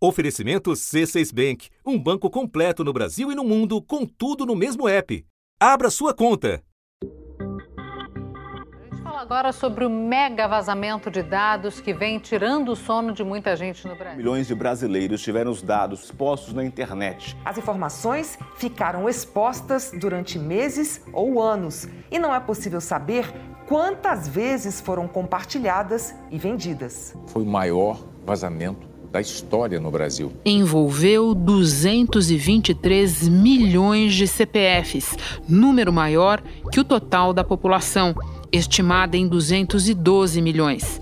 Oferecimento C6 Bank, um banco completo no Brasil e no mundo, com tudo no mesmo app. Abra sua conta. A gente fala agora sobre o mega vazamento de dados que vem tirando o sono de muita gente no Brasil. Milhões de brasileiros tiveram os dados expostos na internet. As informações ficaram expostas durante meses ou anos e não é possível saber quantas vezes foram compartilhadas e vendidas. Foi o maior vazamento da história no Brasil. Envolveu 223 milhões de CPFs, número maior que o total da população, estimada em 212 milhões.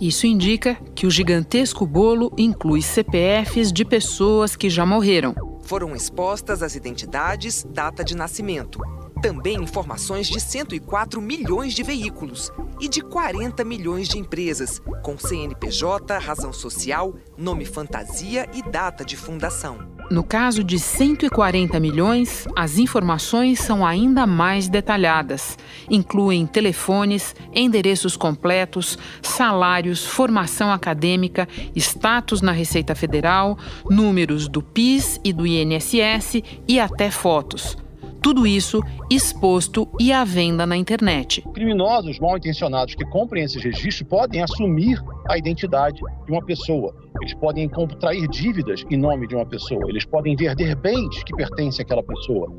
Isso indica que o gigantesco bolo inclui CPFs de pessoas que já morreram. Foram expostas as identidades, data de nascimento. Também informações de 104 milhões de veículos e de 40 milhões de empresas, com CNPJ, razão social, nome fantasia e data de fundação. No caso de 140 milhões, as informações são ainda mais detalhadas. Incluem telefones, endereços completos, salários, formação acadêmica, status na Receita Federal, números do PIS e do INSS e até fotos. Tudo isso exposto e à venda na internet. Criminosos mal intencionados que comprem esses registros podem assumir a identidade de uma pessoa. Eles podem contrair dívidas em nome de uma pessoa. Eles podem vender bens que pertencem àquela pessoa.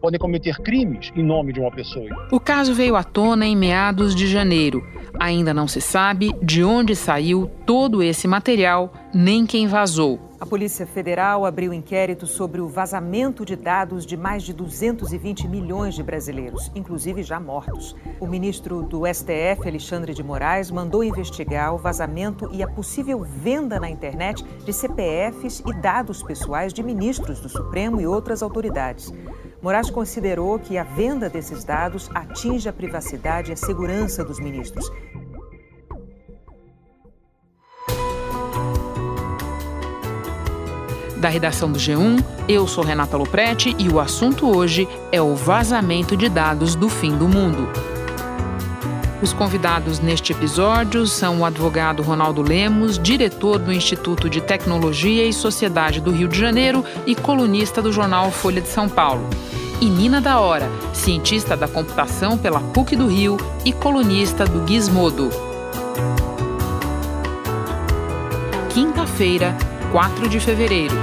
Podem cometer crimes em nome de uma pessoa. O caso veio à tona em meados de janeiro. Ainda não se sabe de onde saiu todo esse material, nem quem vazou. A Polícia Federal abriu inquérito sobre o vazamento de dados de mais de 220 milhões de brasileiros, inclusive já mortos. O ministro do STF, Alexandre de Moraes, mandou investigar o vazamento e a possível venda na internet de CPFs e dados pessoais de ministros do Supremo e outras autoridades. Moraes considerou que a venda desses dados atinge a privacidade e a segurança dos ministros Da redação do G1, eu sou Renata Loprete e o assunto hoje é o vazamento de dados do fim do mundo. Os convidados neste episódio são o advogado Ronaldo Lemos, diretor do Instituto de Tecnologia e Sociedade do Rio de Janeiro e colunista do jornal Folha de São Paulo. E Nina da Hora, cientista da computação pela PUC do Rio e colunista do Gizmodo. Quinta-feira, 4 de fevereiro.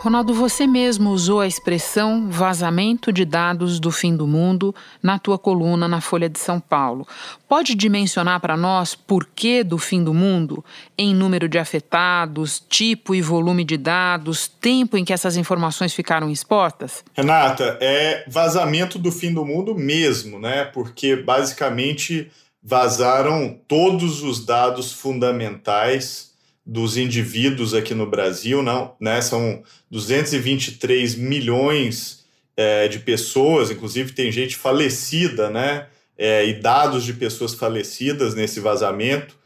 Ronaldo, você mesmo usou a expressão vazamento de dados do fim do mundo na tua coluna na Folha de São Paulo. Pode dimensionar para nós por que do fim do mundo, em número de afetados, tipo e volume de dados, tempo em que essas informações ficaram expostas? Renata, é vazamento do fim do mundo mesmo, né? Porque basicamente vazaram todos os dados fundamentais dos indivíduos aqui no Brasil, não, né? São 223 milhões é, de pessoas, inclusive tem gente falecida, né? É, e dados de pessoas falecidas nesse vazamento.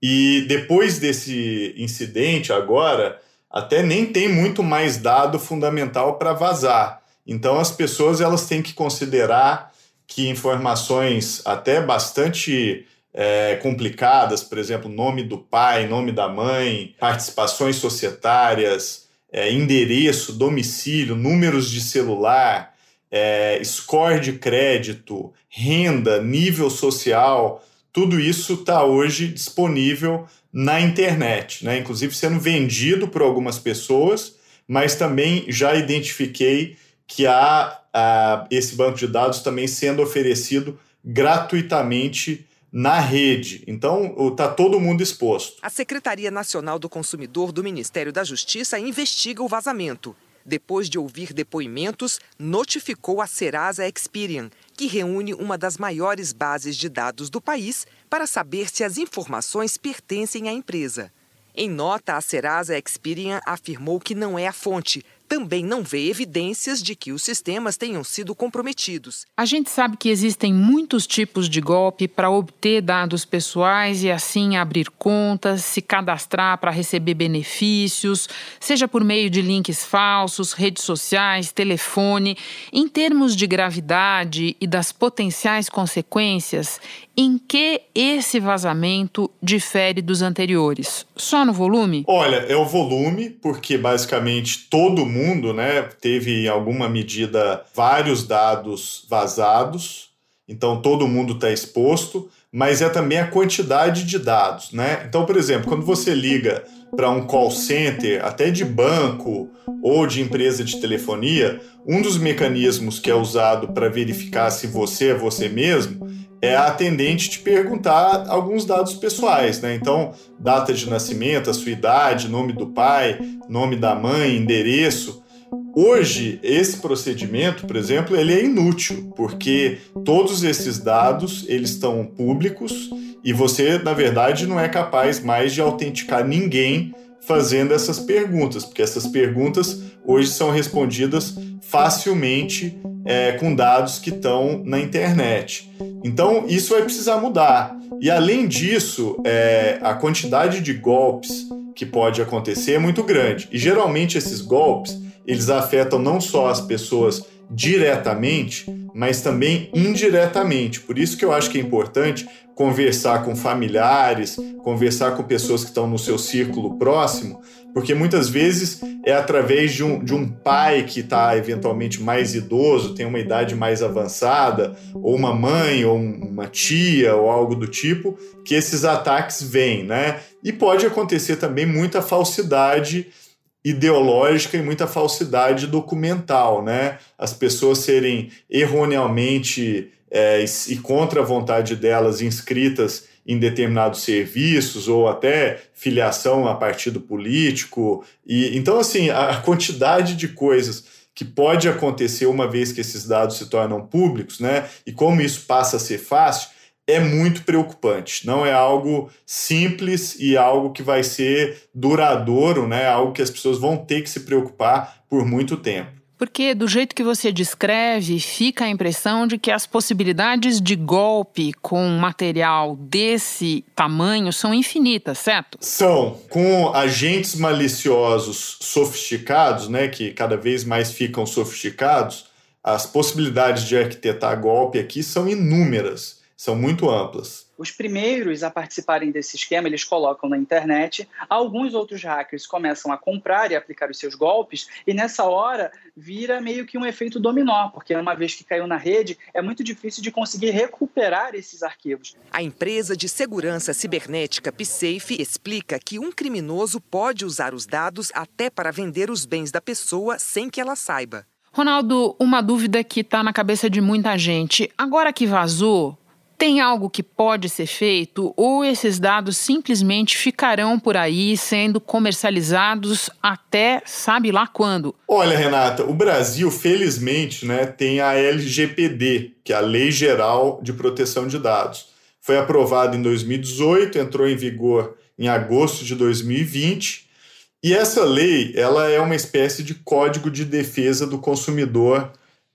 E depois desse incidente, agora, até nem tem muito mais dado fundamental para vazar. Então, as pessoas elas têm que considerar que informações até bastante é, complicadas, por exemplo, nome do pai, nome da mãe, participações societárias, é, endereço, domicílio, números de celular, é, score de crédito, renda, nível social, tudo isso está hoje disponível na internet, né? inclusive sendo vendido por algumas pessoas, mas também já identifiquei que há uh, esse banco de dados também sendo oferecido gratuitamente na rede. Então, está todo mundo exposto. A Secretaria Nacional do Consumidor do Ministério da Justiça investiga o vazamento. Depois de ouvir depoimentos, notificou a Serasa Experian, que reúne uma das maiores bases de dados do país para saber se as informações pertencem à empresa. Em nota, a Serasa Experian afirmou que não é a fonte, também não vê evidências de que os sistemas tenham sido comprometidos. A gente sabe que existem muitos tipos de golpe para obter dados pessoais e assim abrir contas, se cadastrar para receber benefícios, seja por meio de links falsos, redes sociais, telefone. Em termos de gravidade e das potenciais consequências, em que esse vazamento difere dos anteriores? Só no volume? Olha, é o volume, porque basicamente todo mundo né, teve, em alguma medida, vários dados vazados, então todo mundo está exposto, mas é também a quantidade de dados. Né? Então, por exemplo, quando você liga para um call center, até de banco ou de empresa de telefonia, um dos mecanismos que é usado para verificar se você é você mesmo é a atendente te perguntar alguns dados pessoais, né? Então, data de nascimento, a sua idade, nome do pai, nome da mãe, endereço. Hoje, esse procedimento, por exemplo, ele é inútil, porque todos esses dados, eles estão públicos e você, na verdade, não é capaz mais de autenticar ninguém fazendo essas perguntas, porque essas perguntas hoje são respondidas facilmente é, com dados que estão na internet. Então, isso vai precisar mudar. E além disso, é, a quantidade de golpes que pode acontecer é muito grande. E geralmente esses golpes eles afetam não só as pessoas diretamente, mas também indiretamente. Por isso que eu acho que é importante conversar com familiares, conversar com pessoas que estão no seu círculo próximo, porque muitas vezes é através de um, de um pai que está eventualmente mais idoso, tem uma idade mais avançada, ou uma mãe, ou uma tia, ou algo do tipo, que esses ataques vêm, né? E pode acontecer também muita falsidade ideológica e muita falsidade documental, né? As pessoas serem erroneamente é, e contra a vontade delas inscritas em determinados serviços ou até filiação a partido político. E então assim, a quantidade de coisas que pode acontecer uma vez que esses dados se tornam públicos, né? E como isso passa a ser fácil, é muito preocupante. Não é algo simples e algo que vai ser duradouro, né? Algo que as pessoas vão ter que se preocupar por muito tempo. Porque, do jeito que você descreve, fica a impressão de que as possibilidades de golpe com material desse tamanho são infinitas, certo? São. Com agentes maliciosos sofisticados, né, que cada vez mais ficam sofisticados, as possibilidades de arquitetar golpe aqui são inúmeras são muito amplas. Os primeiros a participarem desse esquema, eles colocam na internet. Alguns outros hackers começam a comprar e aplicar os seus golpes, e nessa hora vira meio que um efeito dominó, porque uma vez que caiu na rede, é muito difícil de conseguir recuperar esses arquivos. A empresa de segurança cibernética PSafe explica que um criminoso pode usar os dados até para vender os bens da pessoa sem que ela saiba. Ronaldo, uma dúvida que está na cabeça de muita gente. Agora que vazou, tem algo que pode ser feito ou esses dados simplesmente ficarão por aí sendo comercializados até sabe lá quando? Olha, Renata, o Brasil, felizmente, né, tem a LGPD, que é a Lei Geral de Proteção de Dados. Foi aprovada em 2018, entrou em vigor em agosto de 2020. E essa lei, ela é uma espécie de código de defesa do consumidor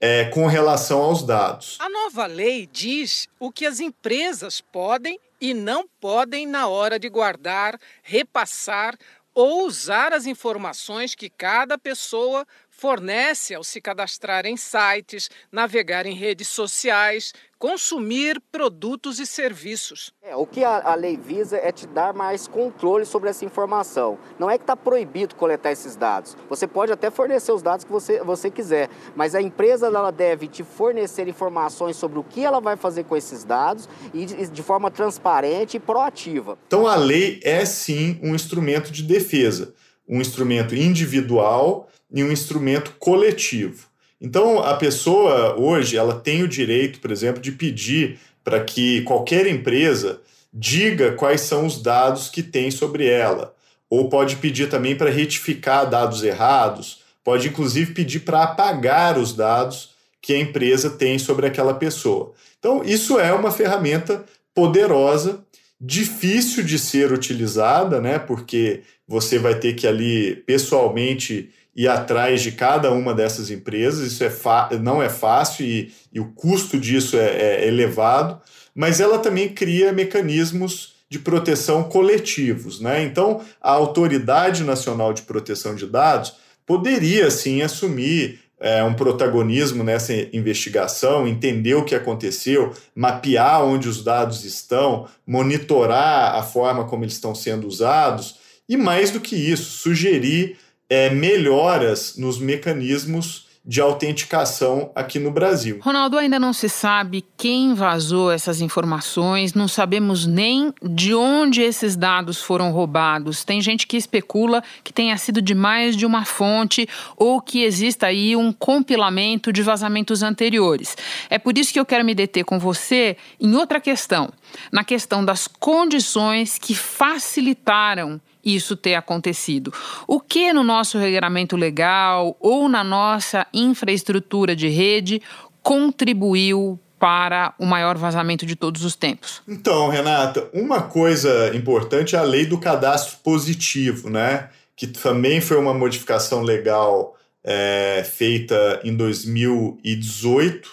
é, com relação aos dados. A nova lei diz o que as empresas podem e não podem na hora de guardar, repassar ou usar as informações que cada pessoa fornece ao se cadastrar em sites, navegar em redes sociais, consumir produtos e serviços. É, o que a, a, lei visa é te dar mais controle sobre essa informação. Não é que está proibido coletar esses dados. Você pode até fornecer os dados que você, você quiser, mas a empresa ela deve te fornecer informações sobre o que ela vai fazer com esses dados e de, de forma transparente e proativa. Então a lei é sim um instrumento de defesa, um instrumento individual e um instrumento coletivo. Então, a pessoa hoje ela tem o direito, por exemplo, de pedir para que qualquer empresa diga quais são os dados que tem sobre ela, ou pode pedir também para retificar dados errados, pode inclusive pedir para apagar os dados que a empresa tem sobre aquela pessoa. Então, isso é uma ferramenta poderosa, difícil de ser utilizada, né? Porque você vai ter que ali pessoalmente ir atrás de cada uma dessas empresas. Isso é não é fácil e, e o custo disso é, é elevado, mas ela também cria mecanismos de proteção coletivos. Né? Então, a Autoridade Nacional de Proteção de Dados poderia sim assumir é, um protagonismo nessa investigação, entender o que aconteceu, mapear onde os dados estão, monitorar a forma como eles estão sendo usados e, mais do que isso, sugerir é, melhoras nos mecanismos de autenticação aqui no Brasil. Ronaldo, ainda não se sabe quem vazou essas informações, não sabemos nem de onde esses dados foram roubados. Tem gente que especula que tenha sido de mais de uma fonte ou que exista aí um compilamento de vazamentos anteriores. É por isso que eu quero me deter com você em outra questão, na questão das condições que facilitaram isso ter acontecido. O que no nosso regulamento legal ou na nossa infraestrutura de rede contribuiu para o maior vazamento de todos os tempos? Então, Renata, uma coisa importante é a lei do cadastro positivo, né? Que também foi uma modificação legal é, feita em 2018.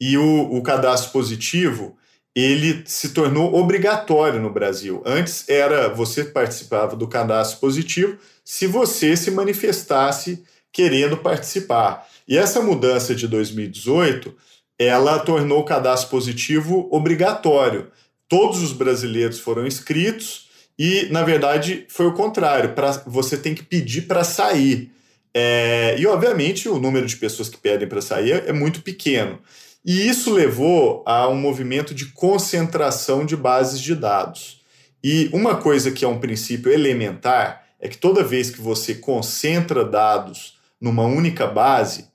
E o, o cadastro positivo ele se tornou obrigatório no Brasil. Antes era você participava do cadastro positivo se você se manifestasse querendo participar. E essa mudança de 2018, ela tornou o cadastro positivo obrigatório. Todos os brasileiros foram inscritos e, na verdade, foi o contrário. Pra, você tem que pedir para sair. É, e, obviamente, o número de pessoas que pedem para sair é muito pequeno. E isso levou a um movimento de concentração de bases de dados. E uma coisa que é um princípio elementar é que toda vez que você concentra dados numa única base,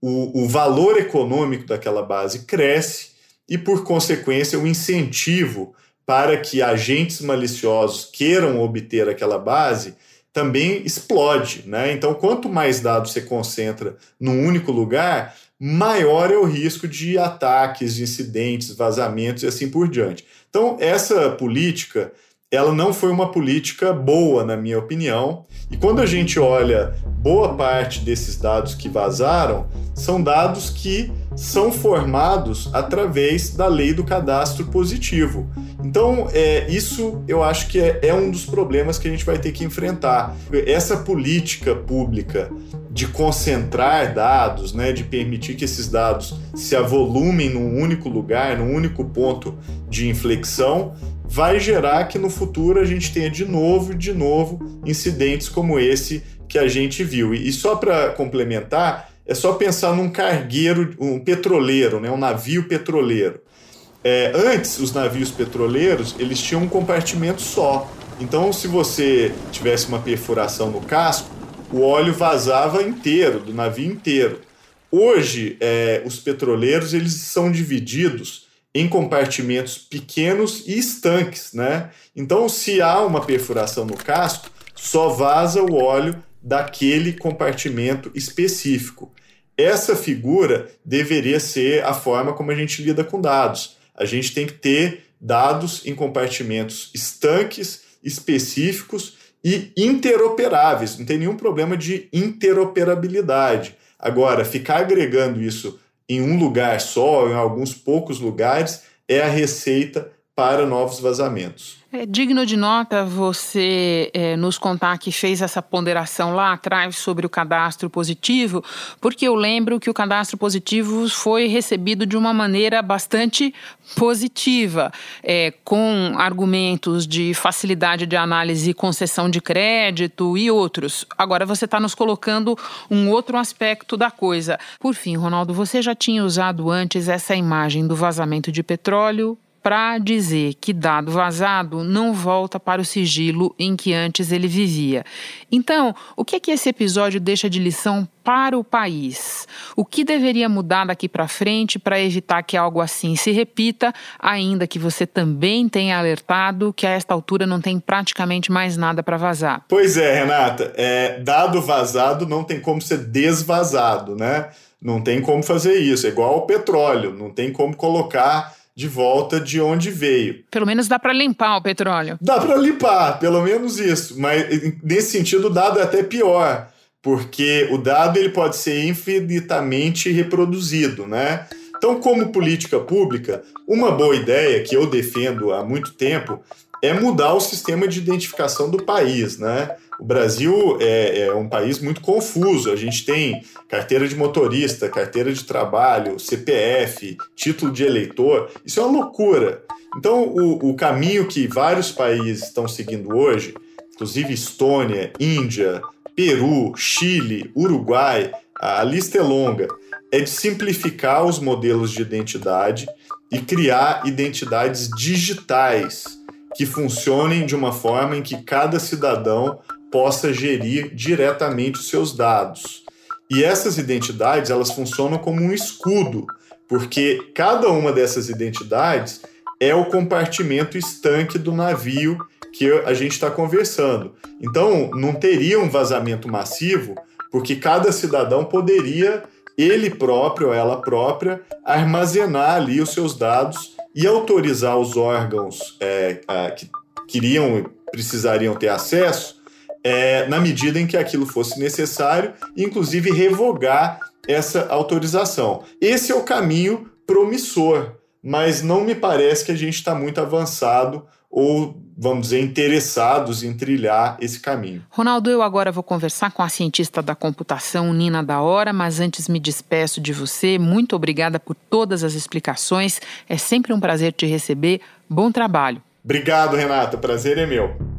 o, o valor econômico daquela base cresce e, por consequência, o incentivo para que agentes maliciosos queiram obter aquela base também explode. Né? Então, quanto mais dados você concentra num único lugar, maior é o risco de ataques, de incidentes, vazamentos e assim por diante. Então, essa política, ela não foi uma política boa, na minha opinião. E quando a gente olha boa parte desses dados que vazaram, são dados que são formados através da lei do cadastro positivo. Então, é, isso eu acho que é, é um dos problemas que a gente vai ter que enfrentar. Essa política pública de concentrar dados, né, de permitir que esses dados se avolumem num único lugar, num único ponto de inflexão, vai gerar que no futuro a gente tenha de novo de novo incidentes como esse que a gente viu. E só para complementar, é só pensar num cargueiro, um petroleiro, né, um navio petroleiro. É, antes, os navios petroleiros eles tinham um compartimento só. Então, se você tivesse uma perfuração no casco, o óleo vazava inteiro, do navio inteiro. Hoje, é, os petroleiros eles são divididos em compartimentos pequenos e estanques, né? Então, se há uma perfuração no casco, só vaza o óleo daquele compartimento específico. Essa figura deveria ser a forma como a gente lida com dados. A gente tem que ter dados em compartimentos estanques específicos e interoperáveis, não tem nenhum problema de interoperabilidade. Agora, ficar agregando isso em um lugar só, em alguns poucos lugares, é a receita para novos vazamentos. É digno de nota você é, nos contar que fez essa ponderação lá atrás sobre o cadastro positivo, porque eu lembro que o cadastro positivo foi recebido de uma maneira bastante positiva, é, com argumentos de facilidade de análise e concessão de crédito e outros. Agora você está nos colocando um outro aspecto da coisa. Por fim, Ronaldo, você já tinha usado antes essa imagem do vazamento de petróleo para dizer que dado vazado não volta para o sigilo em que antes ele vivia. Então, o que é que esse episódio deixa de lição para o país? O que deveria mudar daqui para frente para evitar que algo assim se repita, ainda que você também tenha alertado que a esta altura não tem praticamente mais nada para vazar? Pois é, Renata, é, dado vazado não tem como ser desvazado, né? Não tem como fazer isso, é igual ao petróleo, não tem como colocar de volta de onde veio. Pelo menos dá para limpar o petróleo. Dá para limpar, pelo menos isso. Mas nesse sentido, o dado é até pior, porque o dado ele pode ser infinitamente reproduzido, né? Então, como política pública, uma boa ideia que eu defendo há muito tempo é mudar o sistema de identificação do país, né? O Brasil é, é, um país muito confuso. A gente tem carteira de motorista, carteira de trabalho, CPF, título de eleitor. Isso é uma loucura. Então, o, o caminho que vários países estão seguindo hoje, inclusive Estônia, Índia, Peru, Chile, Uruguai, a lista é longa, é de simplificar os modelos de identidade e criar identidades digitais que funcionem de uma forma em que cada cidadão possa gerir diretamente os seus dados. E essas identidades, elas funcionam como um escudo, porque cada uma dessas identidades é o compartimento estanque do navio que a gente está conversando. Então, não teria um vazamento massivo, porque cada cidadão poderia, ele próprio ou ela própria, armazenar ali os seus dados e autorizar os órgãos é, que queriam e precisariam ter acesso é, na medida em que aquilo fosse necessário, inclusive revogar essa autorização. Esse é o caminho promissor, mas não me parece que a gente está muito avançado ou, vamos dizer, interessados em trilhar esse caminho. Ronaldo, eu agora vou conversar com a cientista da computação, Nina da Hora, mas antes me despeço de você. Muito obrigada por todas as explicações. É sempre um prazer te receber. Bom trabalho. Obrigado, Renata. Prazer é meu.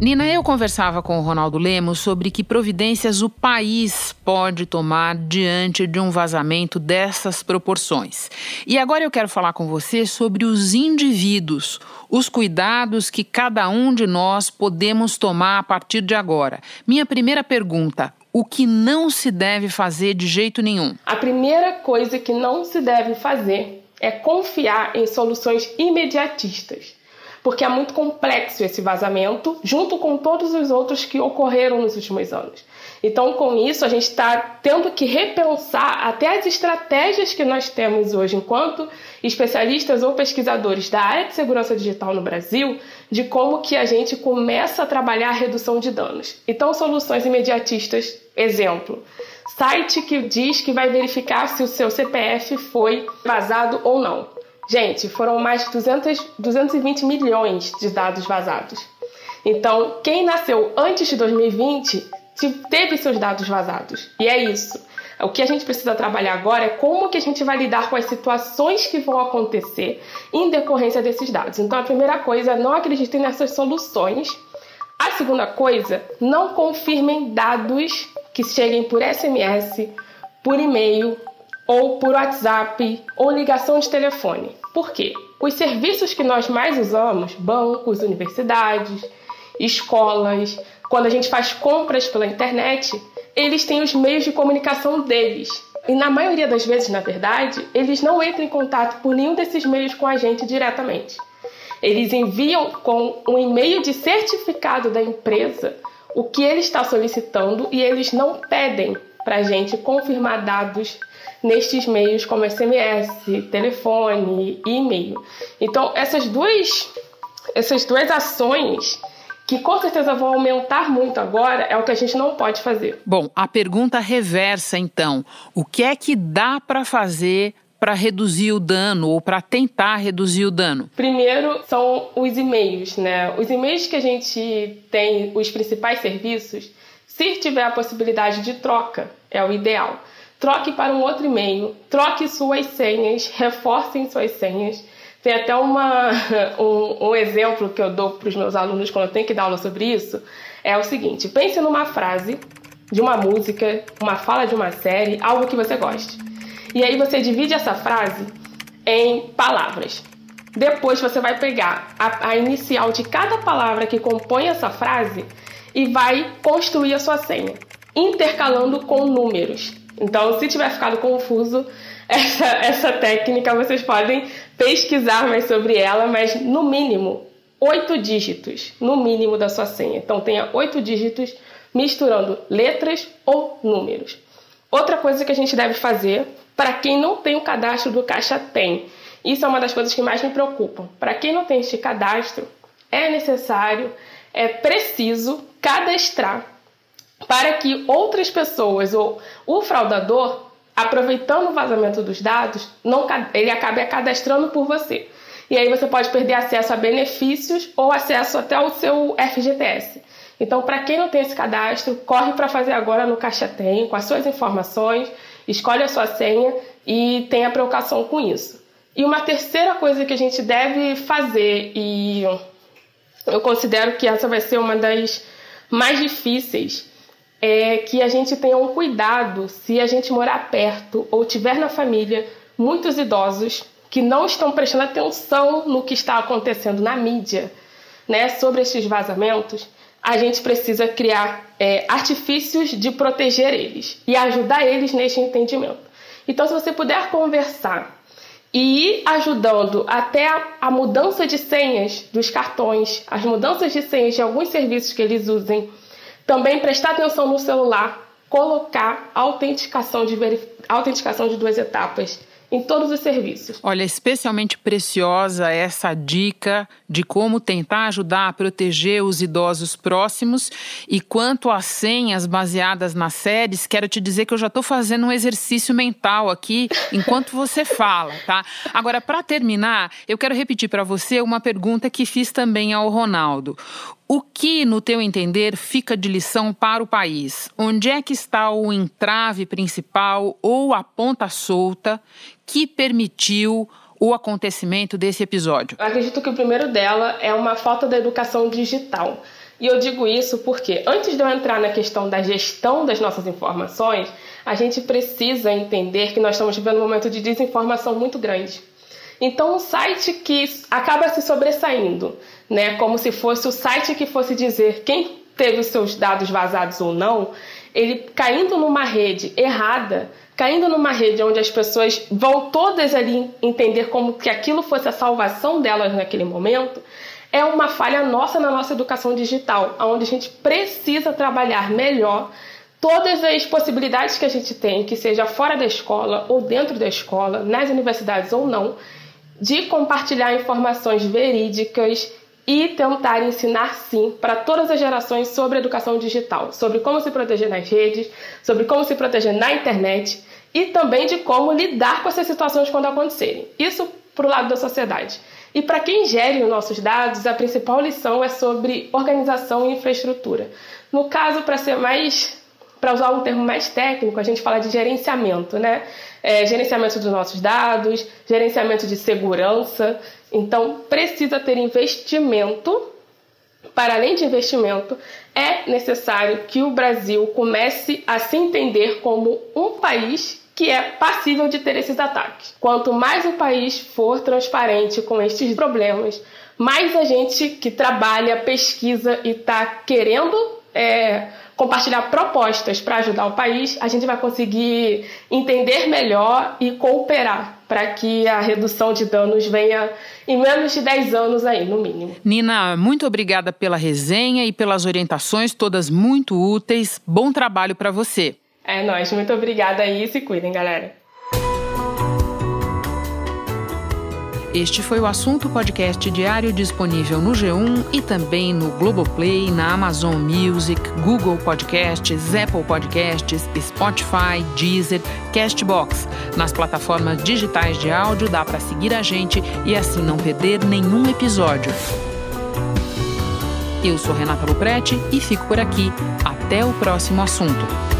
Nina, eu conversava com o Ronaldo Lemos sobre que providências o país pode tomar diante de um vazamento dessas proporções. E agora eu quero falar com você sobre os indivíduos, os cuidados que cada um de nós podemos tomar a partir de agora. Minha primeira pergunta: o que não se deve fazer de jeito nenhum? A primeira coisa que não se deve fazer é confiar em soluções imediatistas porque é muito complexo esse vazamento, junto com todos os outros que ocorreram nos últimos anos. Então, com isso, a gente está tendo que repensar até as estratégias que nós temos hoje, enquanto especialistas ou pesquisadores da área de segurança digital no Brasil, de como que a gente começa a trabalhar a redução de danos. Então, soluções imediatistas, exemplo, site que diz que vai verificar se o seu CPF foi vazado ou não. Gente, foram mais de 200, 220 milhões de dados vazados. Então, quem nasceu antes de 2020 teve seus dados vazados. E é isso. O que a gente precisa trabalhar agora é como que a gente vai lidar com as situações que vão acontecer em decorrência desses dados. Então, a primeira coisa, não acreditem nessas soluções. A segunda coisa, não confirmem dados que cheguem por SMS, por e-mail ou por WhatsApp ou ligação de telefone. Por quê? Os serviços que nós mais usamos, bancos, universidades, escolas, quando a gente faz compras pela internet, eles têm os meios de comunicação deles. E na maioria das vezes, na verdade, eles não entram em contato por nenhum desses meios com a gente diretamente. Eles enviam com um e-mail de certificado da empresa o que ele está solicitando e eles não pedem para a gente confirmar dados nestes meios como SMS, telefone e e-mail. Então, essas duas, essas duas ações que com certeza vão aumentar muito agora, é o que a gente não pode fazer. Bom, a pergunta reversa então: o que é que dá para fazer para reduzir o dano ou para tentar reduzir o dano? Primeiro são os e-mails, né? Os e-mails que a gente tem, os principais serviços, se tiver a possibilidade de troca, é o ideal troque para um outro e-mail, troque suas senhas, reforcem suas senhas. Tem até uma, um, um exemplo que eu dou para os meus alunos quando eu tenho que dar aula sobre isso. É o seguinte: pense numa frase de uma música, uma fala de uma série, algo que você goste. E aí você divide essa frase em palavras. Depois você vai pegar a, a inicial de cada palavra que compõe essa frase e vai construir a sua senha, intercalando com números. Então, se tiver ficado confuso essa, essa técnica, vocês podem pesquisar mais sobre ela, mas no mínimo oito dígitos, no mínimo da sua senha. Então, tenha oito dígitos misturando letras ou números. Outra coisa que a gente deve fazer, para quem não tem o cadastro do Caixa Tem, isso é uma das coisas que mais me preocupam. Para quem não tem este cadastro, é necessário, é preciso cadastrar para que outras pessoas ou o fraudador, aproveitando o vazamento dos dados, não, ele acabe cadastrando por você. E aí você pode perder acesso a benefícios ou acesso até ao seu FGTS. Então, para quem não tem esse cadastro, corre para fazer agora no Caixa Tem, com as suas informações, escolhe a sua senha e tenha preocupação com isso. E uma terceira coisa que a gente deve fazer, e eu considero que essa vai ser uma das mais difíceis, é que a gente tenha um cuidado se a gente morar perto ou tiver na família muitos idosos que não estão prestando atenção no que está acontecendo na mídia, né, sobre esses vazamentos. A gente precisa criar é, artifícios de proteger eles e ajudar eles neste entendimento. Então, se você puder conversar e ir ajudando até a, a mudança de senhas dos cartões, as mudanças de senhas de alguns serviços que eles usem, também prestar atenção no celular, colocar autenticação de, autenticação de duas etapas em todos os serviços. Olha, especialmente preciosa essa dica de como tentar ajudar a proteger os idosos próximos. E quanto às senhas baseadas nas séries, quero te dizer que eu já estou fazendo um exercício mental aqui enquanto você fala, tá? Agora, para terminar, eu quero repetir para você uma pergunta que fiz também ao Ronaldo. O que, no teu entender, fica de lição para o país? Onde é que está o entrave principal ou a ponta solta que permitiu o acontecimento desse episódio? Eu acredito que o primeiro dela é uma falta da educação digital. E eu digo isso porque, antes de eu entrar na questão da gestão das nossas informações, a gente precisa entender que nós estamos vivendo um momento de desinformação muito grande. Então, um site que acaba se sobressaindo, né, como se fosse o site que fosse dizer quem teve os seus dados vazados ou não, ele caindo numa rede errada, caindo numa rede onde as pessoas vão todas ali entender como que aquilo fosse a salvação delas naquele momento, é uma falha nossa na nossa educação digital, onde a gente precisa trabalhar melhor todas as possibilidades que a gente tem, que seja fora da escola ou dentro da escola, nas universidades ou não, de compartilhar informações verídicas e tentar ensinar sim para todas as gerações sobre educação digital, sobre como se proteger nas redes, sobre como se proteger na internet e também de como lidar com essas situações quando acontecerem. Isso para o lado da sociedade. E para quem gere os nossos dados, a principal lição é sobre organização e infraestrutura. No caso, para ser mais para usar um termo mais técnico, a gente fala de gerenciamento, né? É, gerenciamento dos nossos dados, gerenciamento de segurança. Então, precisa ter investimento. Para além de investimento, é necessário que o Brasil comece a se entender como um país que é passível de ter esses ataques. Quanto mais o país for transparente com estes problemas, mais a gente que trabalha, pesquisa e está querendo é, compartilhar propostas para ajudar o país, a gente vai conseguir entender melhor e cooperar para que a redução de danos venha em menos de 10 anos aí, no mínimo. Nina, muito obrigada pela resenha e pelas orientações, todas muito úteis. Bom trabalho para você. É nóis, muito obrigada aí, se cuidem, galera. Este foi o assunto podcast diário disponível no G1 e também no Globoplay, na Amazon Music, Google Podcasts, Apple Podcasts, Spotify, Deezer, Castbox. Nas plataformas digitais de áudio dá para seguir a gente e assim não perder nenhum episódio. Eu sou Renata Luprete e fico por aqui. Até o próximo assunto.